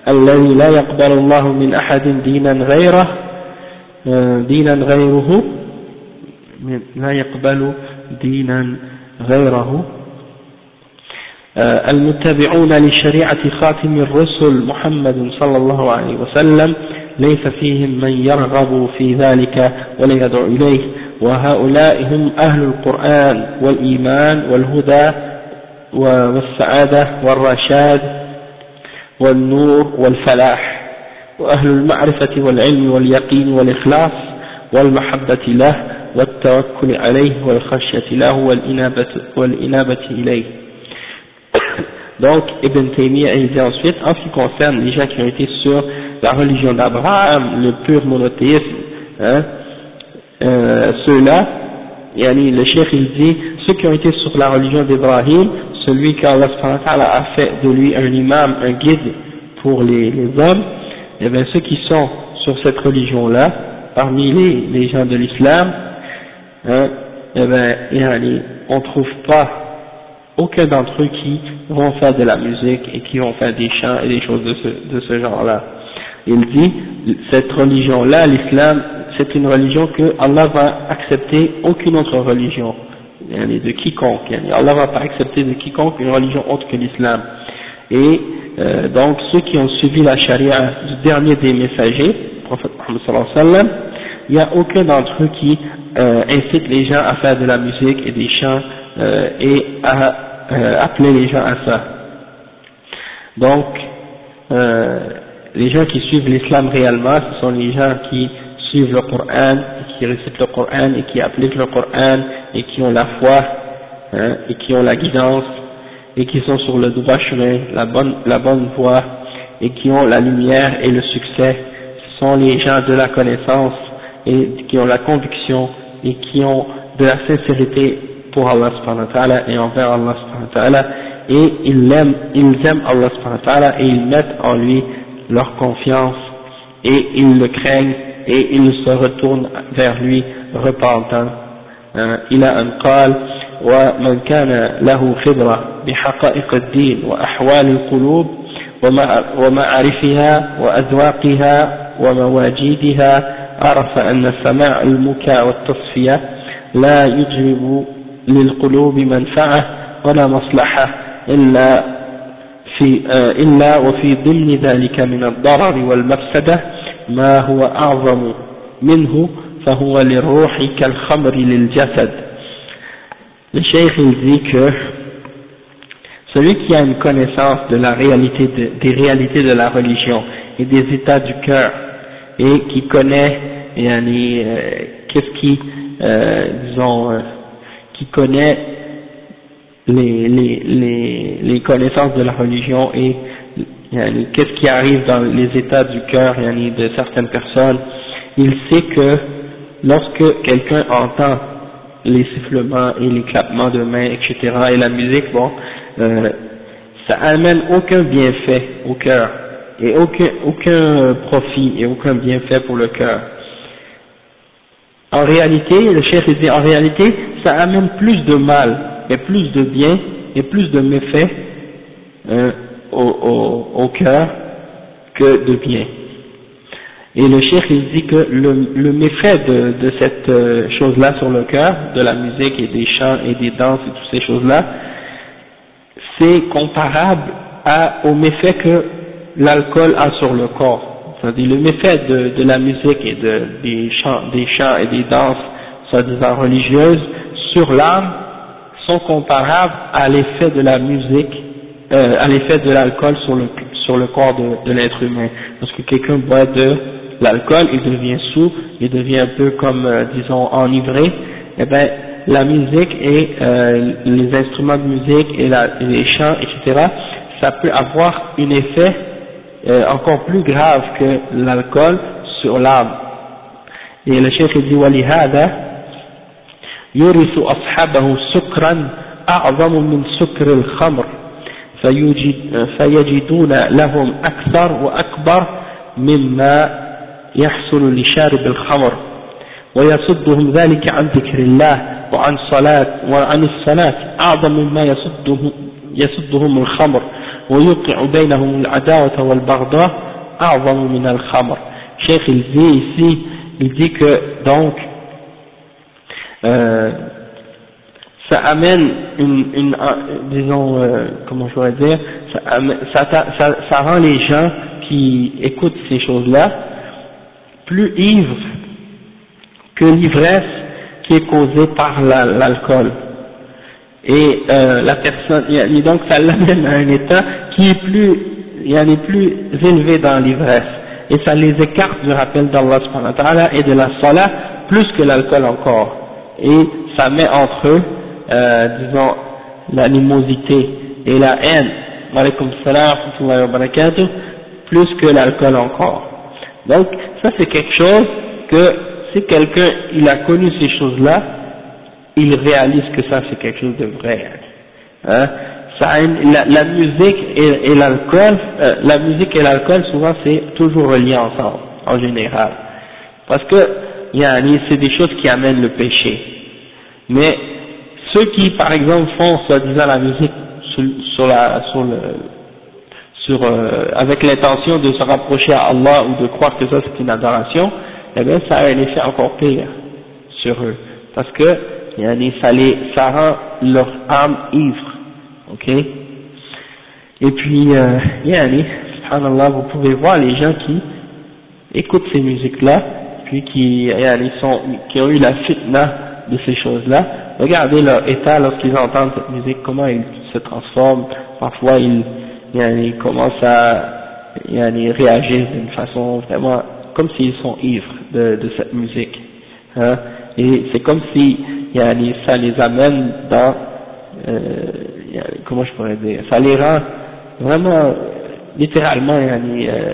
الذي لا يقبل الله من أحد دينا غيره دينا غيره لا يقبل دينا غيره المتبعون لشريعة خاتم الرسل محمد صلى الله عليه وسلم ليس فيهم من يرغب في ذلك ولا يدعو إليه. وهؤلاء هم أهل القرآن والإيمان والهدى والسعادة والرشاد والنور والفلاح. وأهل المعرفة والعلم واليقين والإخلاص والمحبة له والتوكل عليه والخشية له والإنابة, والإنابة إليه. Donc, Ibn Taymiyyah il dit ensuite, en ce qui concerne les gens qui ont été sur la religion d'Abraham, le pur monothéisme, hein, euh, ceux-là, le cheikh il dit, ceux qui ont été sur la religion d'Ibrahim, celui qu'Allah a fait de lui un imam, un guide pour les, les hommes, et eh bien ceux qui sont sur cette religion-là, parmi les, les gens de l'islam, hein, eh bien, on trouve pas aucun d'entre eux qui vont faire de la musique et qui vont faire des chants et des choses de ce, de ce genre-là. Il dit, cette religion-là, l'islam, c'est une religion que Allah va accepter aucune autre religion, de quiconque. Allah va pas accepter de quiconque une religion autre que l'islam. Et euh, donc ceux qui ont suivi la charia du dernier des messagers, prophète sallam, il n'y a aucun d'entre eux qui euh, incite les gens à faire de la musique et des chants euh, et à euh, appeler les gens à ça. Donc, euh, les gens qui suivent l'islam réellement, ce sont les gens qui suivent le Coran, qui récitent le Coran et qui appliquent le Coran et qui ont la foi hein, et qui ont la guidance et qui sont sur le droit chemin, la bonne, la bonne voie et qui ont la lumière et le succès. Ce sont les gens de la connaissance et qui ont la conviction et qui ont de la sincérité pour Allah subhanahu wa ta'ala et envers Allah subhanahu wa ta'ala et ils aiment, ils aiment Allah subhanahu wa ta'ala et ils mettent en lui leur confiance et ils le craignent et ils se retournent vers lui repentants. إلى أن قال ومن كان له خبرة بحقائق الدين وأحوال القلوب ومعارفها وأذواقها ومواجيدها عرف أن سماع المكاء والتصفية لا يجلب للقلوب منفعة ولا مصلحة إلا في إلا وفي ضمن ذلك من الضرر والمفسدة ما هو أعظم منه فهو للروح كالخمر للجسد Le cheikh il dit que celui qui a une connaissance de la réalité de, des réalités de la religion et des états du cœur et qui connaît yani, euh, qu'est-ce qui euh, disons euh, qui connaît les, les, les, les connaissances de la religion et qu'est-ce qui arrive dans les états du cœur yani, de certaines personnes il sait que lorsque quelqu'un entend les sifflements et les clapements de mains, etc., et la musique, bon, euh, ça amène aucun bienfait au cœur, et aucun, aucun profit et aucun bienfait pour le cœur. En réalité, le chef dit, en réalité, ça amène plus de mal, et plus de bien, et plus de méfaits euh, au, cœur que de bien. Et le cheikh il dit que le, méfait de, cette euh, chose-là sur le cœur, de la musique et des chants et des danses et toutes ces choses-là, c'est comparable à, au méfait que l'alcool a sur le corps. C'est-à-dire le méfait de, la musique et de, des, chants, des chants et des danses, soi-disant religieuses, sur l'âme sont comparables à l'effet de la musique, euh, à l'effet de l'alcool sur le, sur le corps de, l'être humain. Parce que quelqu'un boit de l'alcool, il devient sourd, il devient un peu comme, euh, disons, enivré, Eh bien la musique et euh, les instruments de musique et, les chants, etc., ça peut avoir un effet encore plus grave que l'alcool sur l'âme. Et le chef dit, يورث أصحابه سكرا أعظم من سكر الخمر فيجد فيجدون لهم أكثر وأكبر مما يحصل لشارب الخمر ويصدهم ذلك عن ذكر الله وعن صلاة وعن الصلاة أعظم مما يصدهم, يصدهم الخمر ويوقع بينهم العداوة والبغضاء أعظم من الخمر. شيخ il dit il dit que donc euh, ça amène une, une disons euh, comment je pourrais dire ça, ça, ça, rend les gens qui écoutent ces choses là plus ivre que l'ivresse qui est causée par l'alcool. Et euh, la personne, et donc ça l'amène à un état qui est plus, il y en est plus élevé dans l'ivresse. Et ça les écarte du rappel d'Allah et de la salat plus que l'alcool encore. Et ça met entre eux, euh, disons, l'animosité et la haine, plus que l'alcool encore. Donc, ça c'est quelque chose que si quelqu'un il a connu ces choses-là, il réalise que ça c'est quelque chose de vrai. Hein? La, musique et, et l'alcool, euh, la musique et l'alcool souvent c'est toujours relié ensemble en général, parce que c'est des choses qui amènent le péché. Mais ceux qui par exemple font soi-disant la musique sur, la, sur le, sur, euh, avec l'intention de se rapprocher à Allah ou de croire que ça c'est une adoration, eh bien ça a un effet encore pire sur eux, parce que ça, les, ça rend leur âme ivre, ok? Et puis, euh, subhanallah, vous pouvez voir les gens qui écoutent ces musiques-là, puis qui, sont, qui ont eu la fitna de ces choses-là, regardez leur état lorsqu'ils entendent cette musique, comment ils se transforment, parfois ils ils commencent à réagir d'une façon vraiment comme s'ils sont ivres de, de cette musique. Hein, et c'est comme si ça les amène dans, euh, comment je pourrais dire, ça les rend vraiment, littéralement, euh,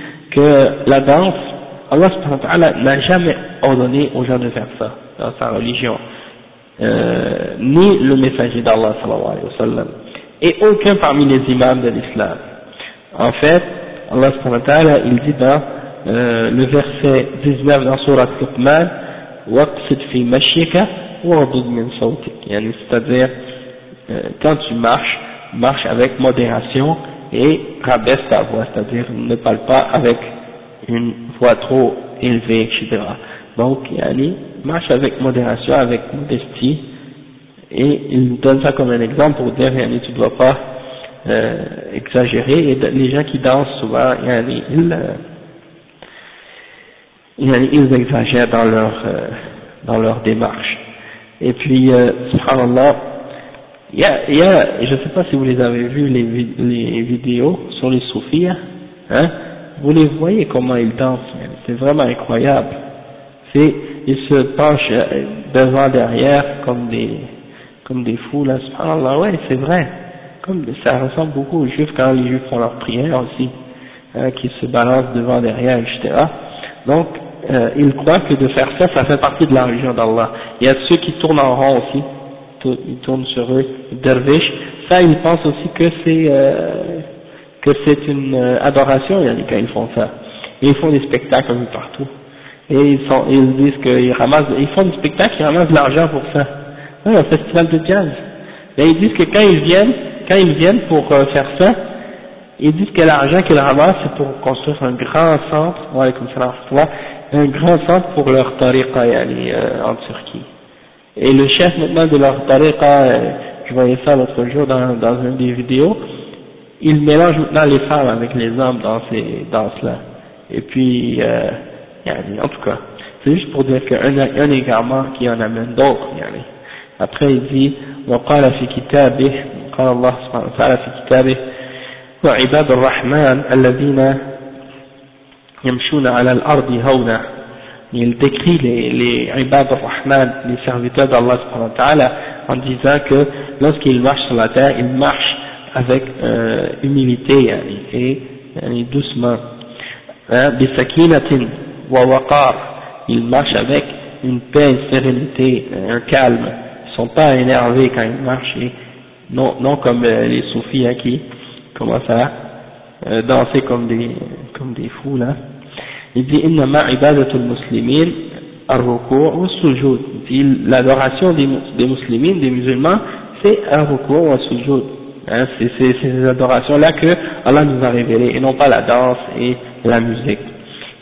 que la danse, Allah n'a jamais ordonné aux gens de faire ça dans sa religion, euh, ni le messager d'Allah et aucun parmi les imams de l'islam. En fait, Allah il dit dans euh, le verset 19 dans Surah Luqman, c'est-à-dire euh, quand tu marches, marche avec modération et rabaisse ta voix, c'est-à-dire ne parle pas avec une voix trop élevée, etc. Donc, yani, marche avec modération, avec modestie, et il donne ça comme un exemple pour dire, yani, tu ne dois pas euh, exagérer, et les gens qui dansent souvent, yani, ils, euh, ils exagèrent dans leur, euh, dans leur démarche. Et puis, euh, subhanallah, il y a, il y a, je ne sais pas si vous les avez vus, les, les vidéos sur les soufis, hein, vous les voyez comment ils dansent, c'est vraiment incroyable. C'est, ils se penchent euh, devant, derrière, comme des, comme des fous, là, subhanallah, ouais, c'est vrai. Comme, ça ressemble beaucoup aux juifs quand les juifs font leur prière aussi, hein, qui se balancent devant, derrière, etc. Donc, euh, ils croient que de faire ça, ça fait partie de la religion d'Allah. Il y a ceux qui tournent en rond aussi, ils tournent sur eux, dervish, ça ils pensent aussi que c'est euh, que c'est une euh, adoration quand ils font ça. Et ils font des spectacles partout. Et ils, sont, ils disent qu'ils ramassent, ils font des spectacles, ils ramassent de l'argent pour ça. Ouais, un festival de jazz. Et ils disent que quand ils viennent, quand ils viennent pour euh, faire ça, ils disent que l'argent qu'ils ramassent c'est pour construire un grand centre, comme ça, un grand centre pour leur tariqa euh, en Turquie. Et le chef maintenant de leur tariqa, euh, je voyais ça l'autre jour dans, dans une des vidéos, il mélange maintenant les femmes avec les hommes dans ces danses-là. Et puis, euh, en tout cas, c'est juste pour dire qu'il y a un, un égarement qui en amène d'autres. Après il dit, وقال في كتابه قال الله سبحانه وتعالى في كتابه وعباد الرحمن الذين يمشون على الأرض هونا il décrit les, les ibad rahman les serviteurs d'Allah en disant que lorsqu'ils marchent sur la terre, ils marchent avec euh, humilité et yani, doucement. Hein, bisakinatin wa waqar, ils marchent avec une paix, une sérénité, un calme. Ils sont pas énervés quand ils marchent, et non, non comme euh, les soufis hein, qui commencent à euh, danser comme des, comme des fous là. Il dit innama ibadatul muslimin ar-ruku' wa sujud. L'adoration des, des musulmans, des musulmans, c'est ar-ruku' wa sujud. C'est ces adorations-là que Allah nous a révélées, et non pas la danse et la musique.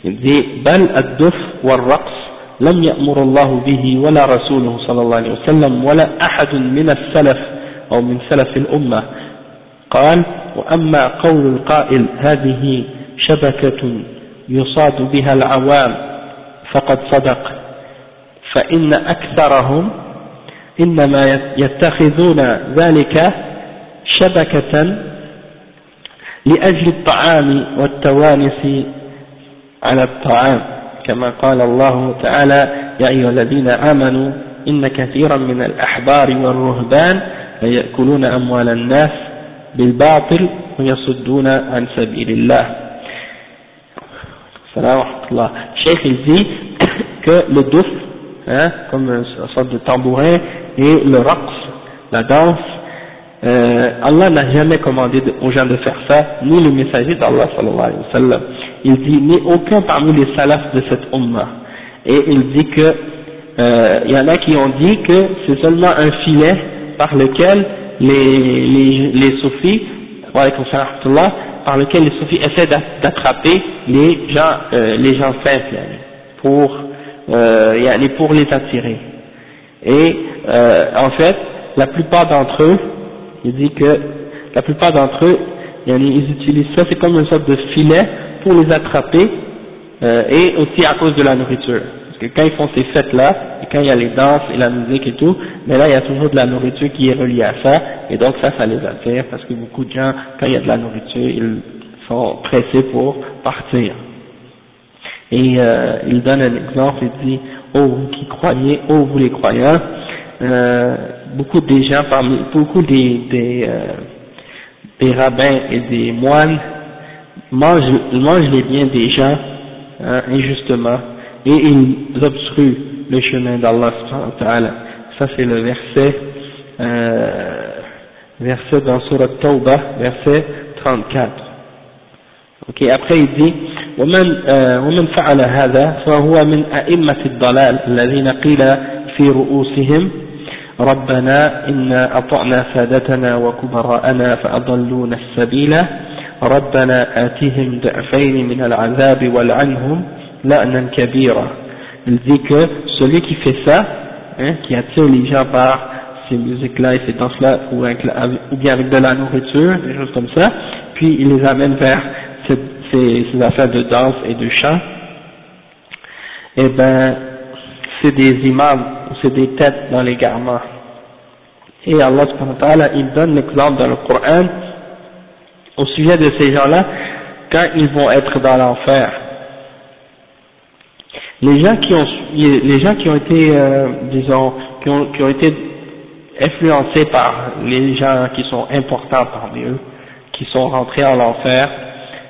Il dit, بل الدف والرقص لم يأمر الله به ولا رسوله صلى الله عليه وسلم ولا أحد من السلف أو من سلف الأمة قال وأما قول القائل هذه شبكة يصاد بها العوام فقد صدق. فإن أكثرهم إنما يتخذون ذلك شبكة لأجل الطعام والتوانس على الطعام. كما قال الله تعالى يا أيها الذين آمنوا إن كثيرا من الأحبار والرهبان ليأكلون أموال الناس بالباطل ويصدون عن سبيل الله. Salam wa Cheikh il dit *coughs* que le douf, hein, comme une sorte de tambourin, et le raqs, la danse, euh, Allah n'a jamais commandé aux gens de faire ça, ni le messager d'Allah sallallahu alayhi wa sallam. Il dit, ni aucun parmi les salafs de cette ummah. Et il dit que, euh, il y en a qui ont dit que c'est seulement un filet par lequel les, les, les soufis, par lequel les soufis essaient d'attraper les gens, euh, les gens simples, pour, euh, pour les attirer. Et euh, en fait, la plupart d'entre eux, il dit que la plupart d'entre eux, ils utilisent ça, c'est comme une sorte de filet pour les attraper, euh, et aussi à cause de la nourriture. Que quand ils font ces fêtes-là, et quand il y a les danses et la musique et tout, mais là il y a toujours de la nourriture qui est reliée à ça, et donc ça, ça les attire, parce que beaucoup de gens, quand il y a de la nourriture, ils sont pressés pour partir. Et euh, il donne un exemple, il dit, oh vous qui croyez, oh vous les croyants, euh, beaucoup des gens, parmi, beaucoup des, des, euh, des rabbins et des moines mangent, mangent les biens des gens hein, injustement et ils obstruent le chemin d'Allah ça c'est le verset, euh, verset dans Surat Tawbah, verset 34. Ok, après il dit, ومن, ومن فعل هذا فهو من أئمة الضلال الذين قيل في رؤوسهم ربنا إنا أطعنا سادتنا وكبراءنا فأضلونا السبيل ربنا آتهم ضعفين من العذاب والعنهم Il dit que celui qui fait ça, hein, qui attire les gens par ces musiques-là et ces danses-là, ou, ou, bien avec de la nourriture, des choses comme ça, puis il les amène vers ces, affaires de danse et de chant, eh ben, c'est des imams, ou c'est des têtes dans les garments. Et Allah subhanahu wa ta'ala, il donne l'exemple dans le Coran au sujet de ces gens-là quand ils vont être dans l'enfer. Les gens qui ont, les gens qui ont été, euh, disons, qui ont, qui ont été influencés par les gens qui sont importants parmi eux, qui sont rentrés en enfer,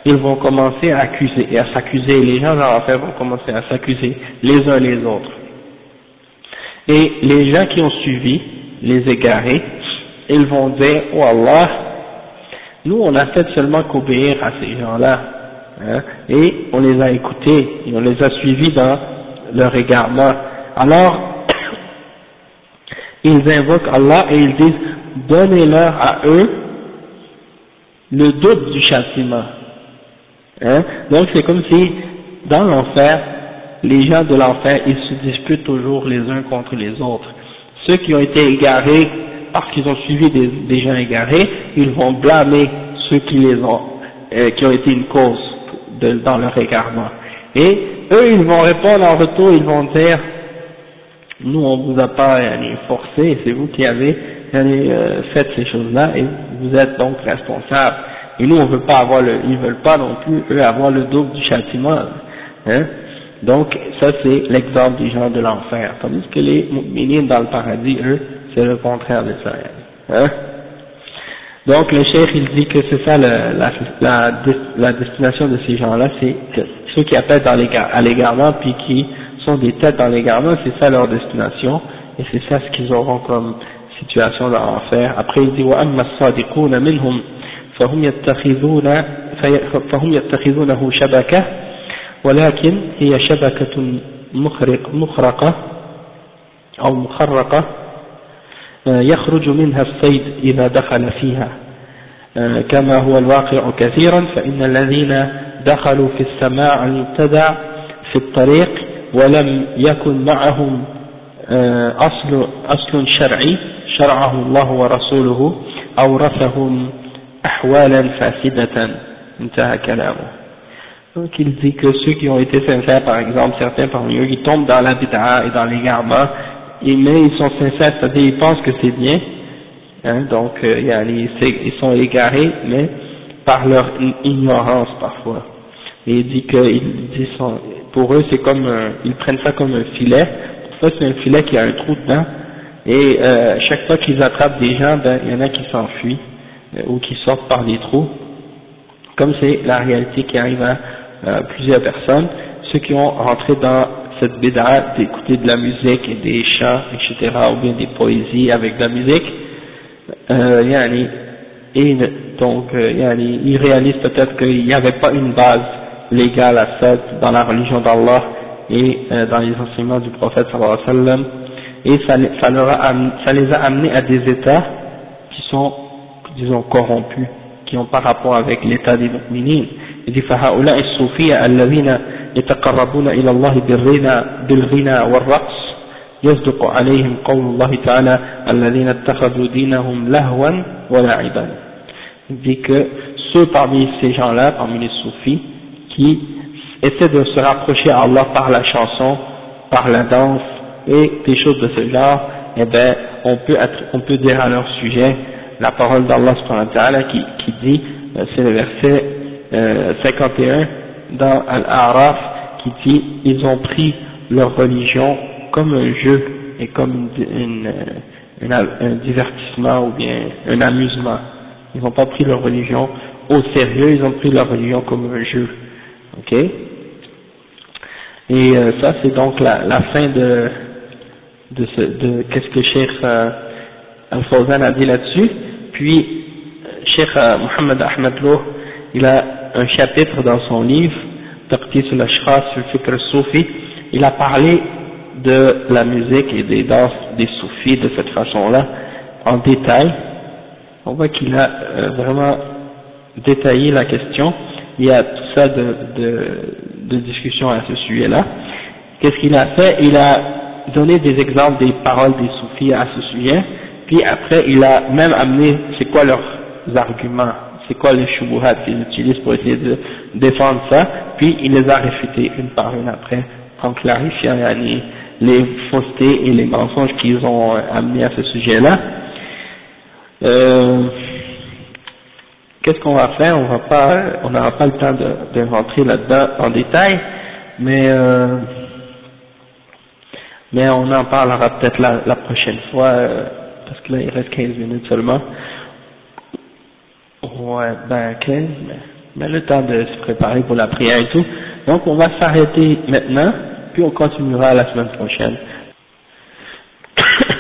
ils vont commencer à accuser et à s'accuser. Les gens dans l'enfer vont commencer à s'accuser les uns les autres. Et les gens qui ont suivi, les égarés, ils vont dire, oh Allah, nous on a fait seulement qu'obéir à ces gens-là, hein, et on les a écoutés, et on les a suivis dans leur égarement. Alors, *coughs* ils invoquent Allah et ils disent, donnez-leur à eux le doute du châtiment. Hein? Donc c'est comme si, dans l'enfer, les gens de l'enfer, ils se disputent toujours les uns contre les autres. Ceux qui ont été égarés parce qu'ils ont suivi des, gens égarés, ils vont blâmer ceux qui les ont, euh, qui ont été une cause dans leur égarement. Et eux, ils vont répondre en retour, ils vont dire, nous on vous a pas forcé, c'est vous qui avez euh, fait ces choses-là et vous êtes donc responsable. Et nous on veut pas avoir le, ils veulent pas non plus eux avoir le double du châtiment. Hein donc ça c'est l'exemple des gens de l'enfer. Tandis que les minimes dans le paradis, eux, c'est le contraire de ça. Hein Donc le cheikh il dit que c'est ça la, la, la, destination de ces gens-là, c'est que ceux qui appellent dans les, à l'égarement puis qui sont des têtes dans l'égarement, c'est ça leur destination et c'est ça ce qu'ils auront comme situation dans l'enfer. Après il dit وأما الصادقون منهم فهم يتخذون فهم يتخذونه شبكة ولكن هي شبكة مخرق مخرقة أو مخرقة يخرج منها الصيد إذا دخل فيها. كما هو الواقع كثيرا فإن الذين دخلوا في السماع المبتدع في الطريق ولم يكن معهم أصل, أصل شرعي شرعه الله ورسوله أورثهم أحوالا فاسدة. انتهى كلامه. Donc il dit que ceux qui ont été sincères, par exemple, certains parmi eux, ils tombent dans la bid'a et dans l'égarement, mais ils sont sincères, c'est-à-dire ils pensent que c'est bien, hein, donc euh, ils sont égarés, mais par leur ignorance parfois. Et il dit que pour eux c'est comme, ils prennent ça comme un filet, ça c'est un filet qui a un trou dedans, et euh, chaque fois qu'ils attrapent des gens, ben, il y en a qui s'enfuient, euh, ou qui sortent par des trous, comme c'est la réalité qui arrive à plusieurs personnes, ceux qui ont rentré dans cette bid'a d'écouter de la musique et des chants, etc., ou bien des poésies avec de la musique, euh, yani, et donc euh, ils réalisent peut-être qu'il n'y avait pas une base légale à ça dans la religion d'Allah et euh, dans les enseignements du prophète sallallahu et ça les a amenés à des états qui sont, disons, corrompus, qui n'ont pas rapport avec l'état des mu'minines. Il dit فهؤلاء الصوفية الذين يتقربون إلى الله بالغنى, بالغنى والرقص يصدق عليهم قول الله تعالى الذين اتخذوا دينهم لهوا ولعبا Il dit que ceux parmi ces gens-là, parmi les soufis, qui essaient de se rapprocher à Allah par la chanson, par la danse et des choses de ce genre, eh ben, on peut, être, on peut dire à leur sujet la parole d'Allah qui, qui dit, euh, c'est le verset 51 euh, dans Al-A'raf qui dit ils ont pris leur religion comme un jeu et comme une, un divertissement ou bien un amusement. Ils n'ont pas pris leur religion au sérieux, ils ont pris leur religion comme un jeu. Ok? Et euh, ça c'est donc la, fin de ce, qu'est-ce que Cheikh euh, Al-Fawzan a dit là-dessus. Puis, Cheikh euh, Mohamed Ahmed Loh, il a un chapitre dans son livre, Taqti sur l'Ashkhas, sur le Fikr Soufi, il a parlé de la musique et des danses des soufis de cette façon-là, en détail. On voit qu'il a euh, vraiment détaillé la question. Il y a tout ça de, de, de discussion à ce sujet-là. Qu'est-ce qu'il a fait? Il a donné des exemples des paroles des soufis à ce sujet, puis après il a même amené c'est quoi leurs arguments, c'est quoi les shubuhat qu'ils utilisent pour essayer de défendre ça, puis il les a réfutés une par une après, en clarifiant les faussetés et les mensonges qu'ils ont amenés à ce sujet-là. Euh, Qu'est-ce qu'on va faire? On pas, n'aura pas le temps de, rentrer là-dedans en détail, mais euh, mais on en parlera peut-être la, la, prochaine fois, euh, parce que là il reste 15 minutes seulement. Ouais, ben 15, mais, le temps de se préparer pour la prière et tout. Donc on va s'arrêter maintenant, puis on continuera la semaine prochaine. *coughs*